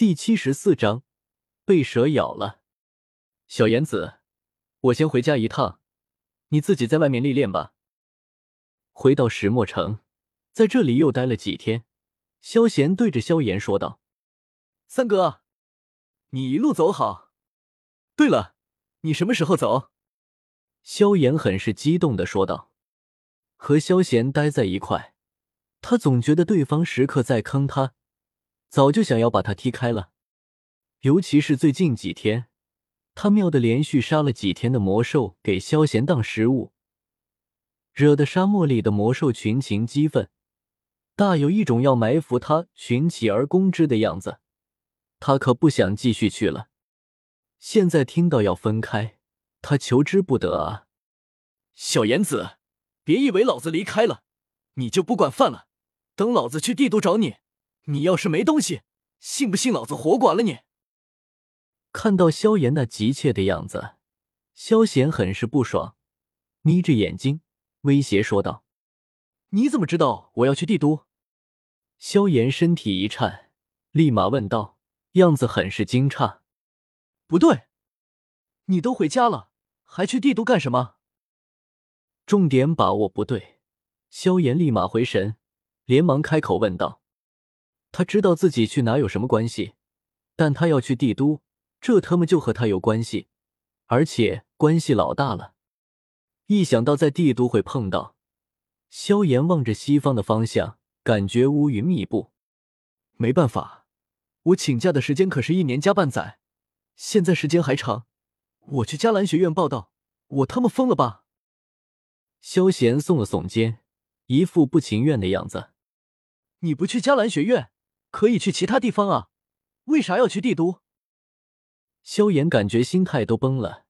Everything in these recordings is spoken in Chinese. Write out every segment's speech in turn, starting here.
第七十四章被蛇咬了。小言子，我先回家一趟，你自己在外面历练吧。回到石墨城，在这里又待了几天，萧贤对着萧炎说道：“三哥，你一路走好。对了，你什么时候走？”萧炎很是激动的说道：“和萧贤待在一块，他总觉得对方时刻在坑他。”早就想要把他踢开了，尤其是最近几天，他妙的连续杀了几天的魔兽给萧贤当食物，惹得沙漠里的魔兽群情激愤，大有一种要埋伏他、群起而攻之的样子。他可不想继续去了。现在听到要分开，他求之不得啊！小言子，别以为老子离开了，你就不管饭了。等老子去帝都找你。你要是没东西，信不信老子活剐了你？看到萧炎那急切的样子，萧贤很是不爽，眯着眼睛威胁说道：“你怎么知道我要去帝都？”萧炎身体一颤，立马问道，样子很是惊诧：“不对，你都回家了，还去帝都干什么？”重点把握不对，萧炎立马回神，连忙开口问道。他知道自己去哪有什么关系，但他要去帝都，这他妈就和他有关系，而且关系老大了。一想到在帝都会碰到，萧炎望着西方的方向，感觉乌云密布。没办法，我请假的时间可是一年加半载，现在时间还长，我去迦兰学院报道，我他妈疯了吧？萧炎耸了耸肩，一副不情愿的样子。你不去迦兰学院？可以去其他地方啊，为啥要去帝都？萧炎感觉心态都崩了。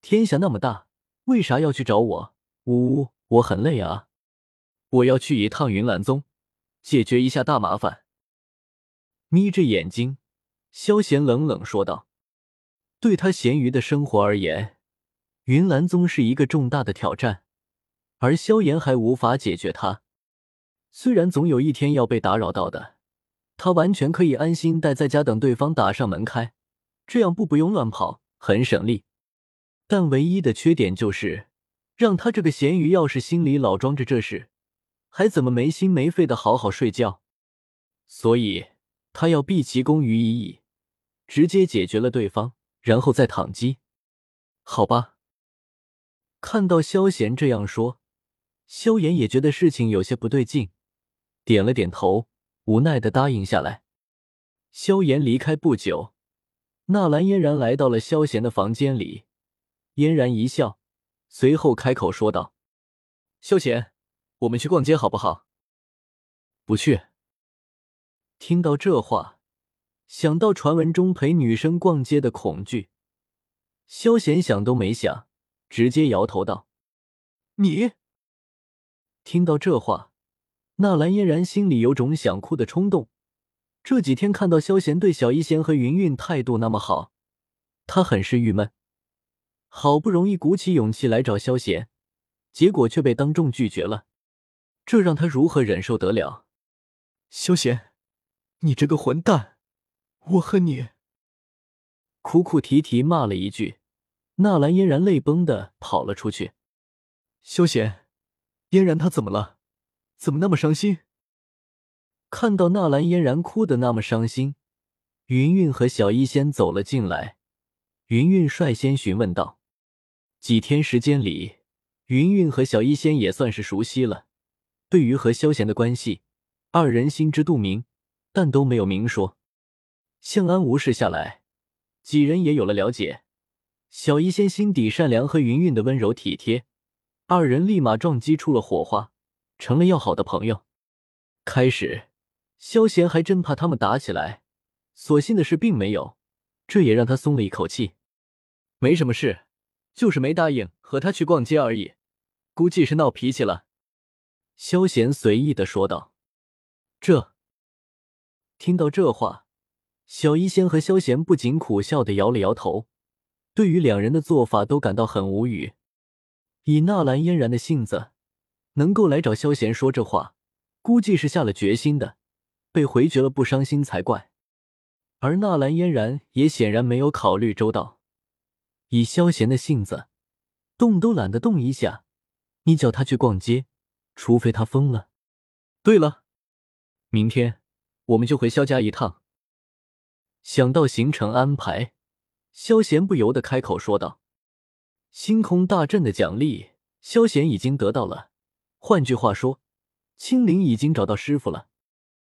天下那么大，为啥要去找我？呜呜，我很累啊，我要去一趟云岚宗，解决一下大麻烦。眯着眼睛，萧炎冷冷说道：“对他咸鱼的生活而言，云岚宗是一个重大的挑战，而萧炎还无法解决它。虽然总有一天要被打扰到的。”他完全可以安心待在家等对方打上门开，这样不不用乱跑，很省力。但唯一的缺点就是，让他这个咸鱼要是心里老装着这事，还怎么没心没肺的好好睡觉？所以他要毕其功于一役，直接解决了对方，然后再躺机。好吧。看到萧贤这样说，萧炎也觉得事情有些不对劲，点了点头。无奈的答应下来。萧炎离开不久，纳兰嫣然来到了萧贤的房间里。嫣然一笑，随后开口说道：“萧贤，我们去逛街好不好？”“不去。”听到这话，想到传闻中陪女生逛街的恐惧，萧贤想都没想，直接摇头道：“你。”听到这话。纳兰嫣然心里有种想哭的冲动。这几天看到萧贤对小一仙和云云态度那么好，她很是郁闷。好不容易鼓起勇气来找萧贤，结果却被当众拒绝了，这让他如何忍受得了？萧贤，你这个混蛋，我恨你！哭哭啼啼骂了一句，纳兰嫣然泪崩的跑了出去。萧贤，嫣然她怎么了？怎么那么伤心？看到纳兰嫣然哭的那么伤心，云云和小医仙走了进来。云云率先询问道：“几天时间里，云云和小医仙也算是熟悉了。对于和萧贤的关系，二人心知肚明，但都没有明说。相安无事下来，几人也有了了解。小医仙心底善良和云云的温柔体贴，二人立马撞击出了火花。”成了要好的朋友。开始，萧贤还真怕他们打起来，所幸的是并没有，这也让他松了一口气。没什么事，就是没答应和他去逛街而已，估计是闹脾气了。萧贤随意的说道。这，听到这话，小医仙和萧贤不仅苦笑的摇了摇头，对于两人的做法都感到很无语。以纳兰嫣然的性子。能够来找萧贤说这话，估计是下了决心的，被回绝了不伤心才怪。而纳兰嫣然也显然没有考虑周到，以萧贤的性子，动都懒得动一下。你叫他去逛街，除非他疯了。对了，明天我们就回萧家一趟。想到行程安排，萧贤不由得开口说道：“星空大阵的奖励，萧贤已经得到了。换句话说，青灵已经找到师傅了。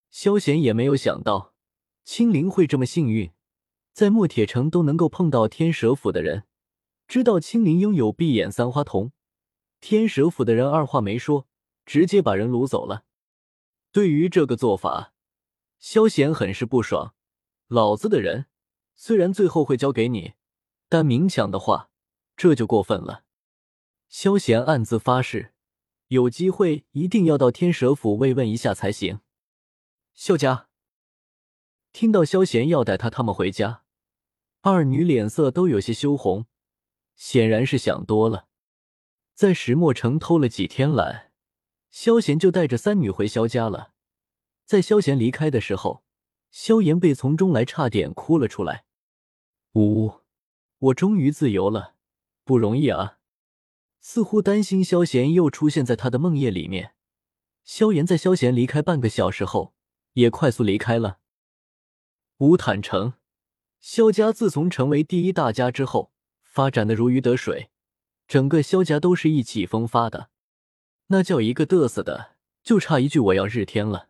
萧贤也没有想到。”青灵会这么幸运，在墨铁城都能够碰到天蛇府的人。知道青灵拥有闭眼三花瞳，天蛇府的人二话没说，直接把人掳走了。对于这个做法，萧贤很是不爽。老子的人虽然最后会交给你，但明抢的话，这就过分了。萧贤暗自发誓，有机会一定要到天蛇府慰问一下才行。萧家。听到萧贤要带他他们回家，二女脸色都有些羞红，显然是想多了。在石墨城偷了几天懒，萧贤就带着三女回萧家了。在萧贤离开的时候，萧炎被从中来，差点哭了出来。呜，我终于自由了，不容易啊！似乎担心萧贤又出现在他的梦魇里面，萧炎在萧贤离开半个小时后，也快速离开了。乌坦城，萧家自从成为第一大家之后，发展的如鱼得水，整个萧家都是意气风发的，那叫一个嘚瑟的，就差一句我要日天了。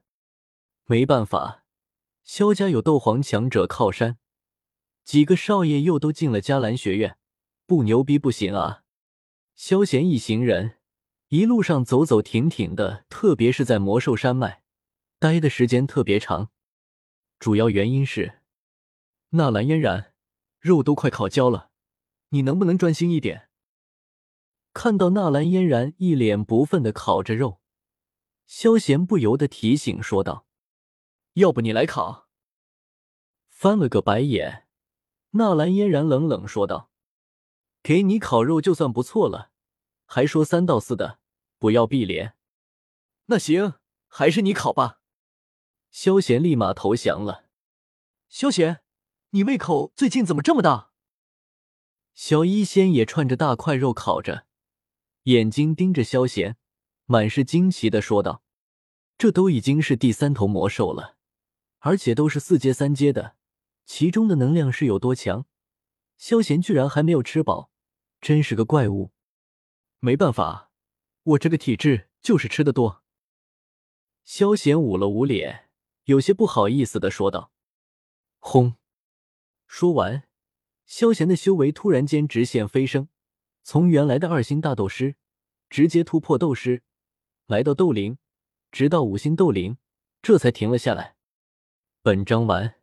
没办法，萧家有斗皇强者靠山，几个少爷又都进了迦兰学院，不牛逼不行啊。萧贤一行人一路上走走停停的，特别是在魔兽山脉，待的时间特别长。主要原因是，纳兰嫣然肉都快烤焦了，你能不能专心一点？看到纳兰嫣然一脸不忿的烤着肉，萧贤不由得提醒说道：“要不你来烤？”翻了个白眼，纳兰嫣然冷冷说道：“给你烤肉就算不错了，还说三道四的，不要碧莲。那行，还是你烤吧。”萧贤立马投降了。萧贤，你胃口最近怎么这么大？小医仙也串着大块肉烤着，眼睛盯着萧贤，满是惊奇的说道：“这都已经是第三头魔兽了，而且都是四阶三阶的，其中的能量是有多强？萧贤居然还没有吃饱，真是个怪物。没办法，我这个体质就是吃的多。”萧贤捂了捂脸。有些不好意思的说道：“轰！”说完，萧贤的修为突然间直线飞升，从原来的二星大斗师直接突破斗师，来到斗灵，直到五星斗灵，这才停了下来。本章完。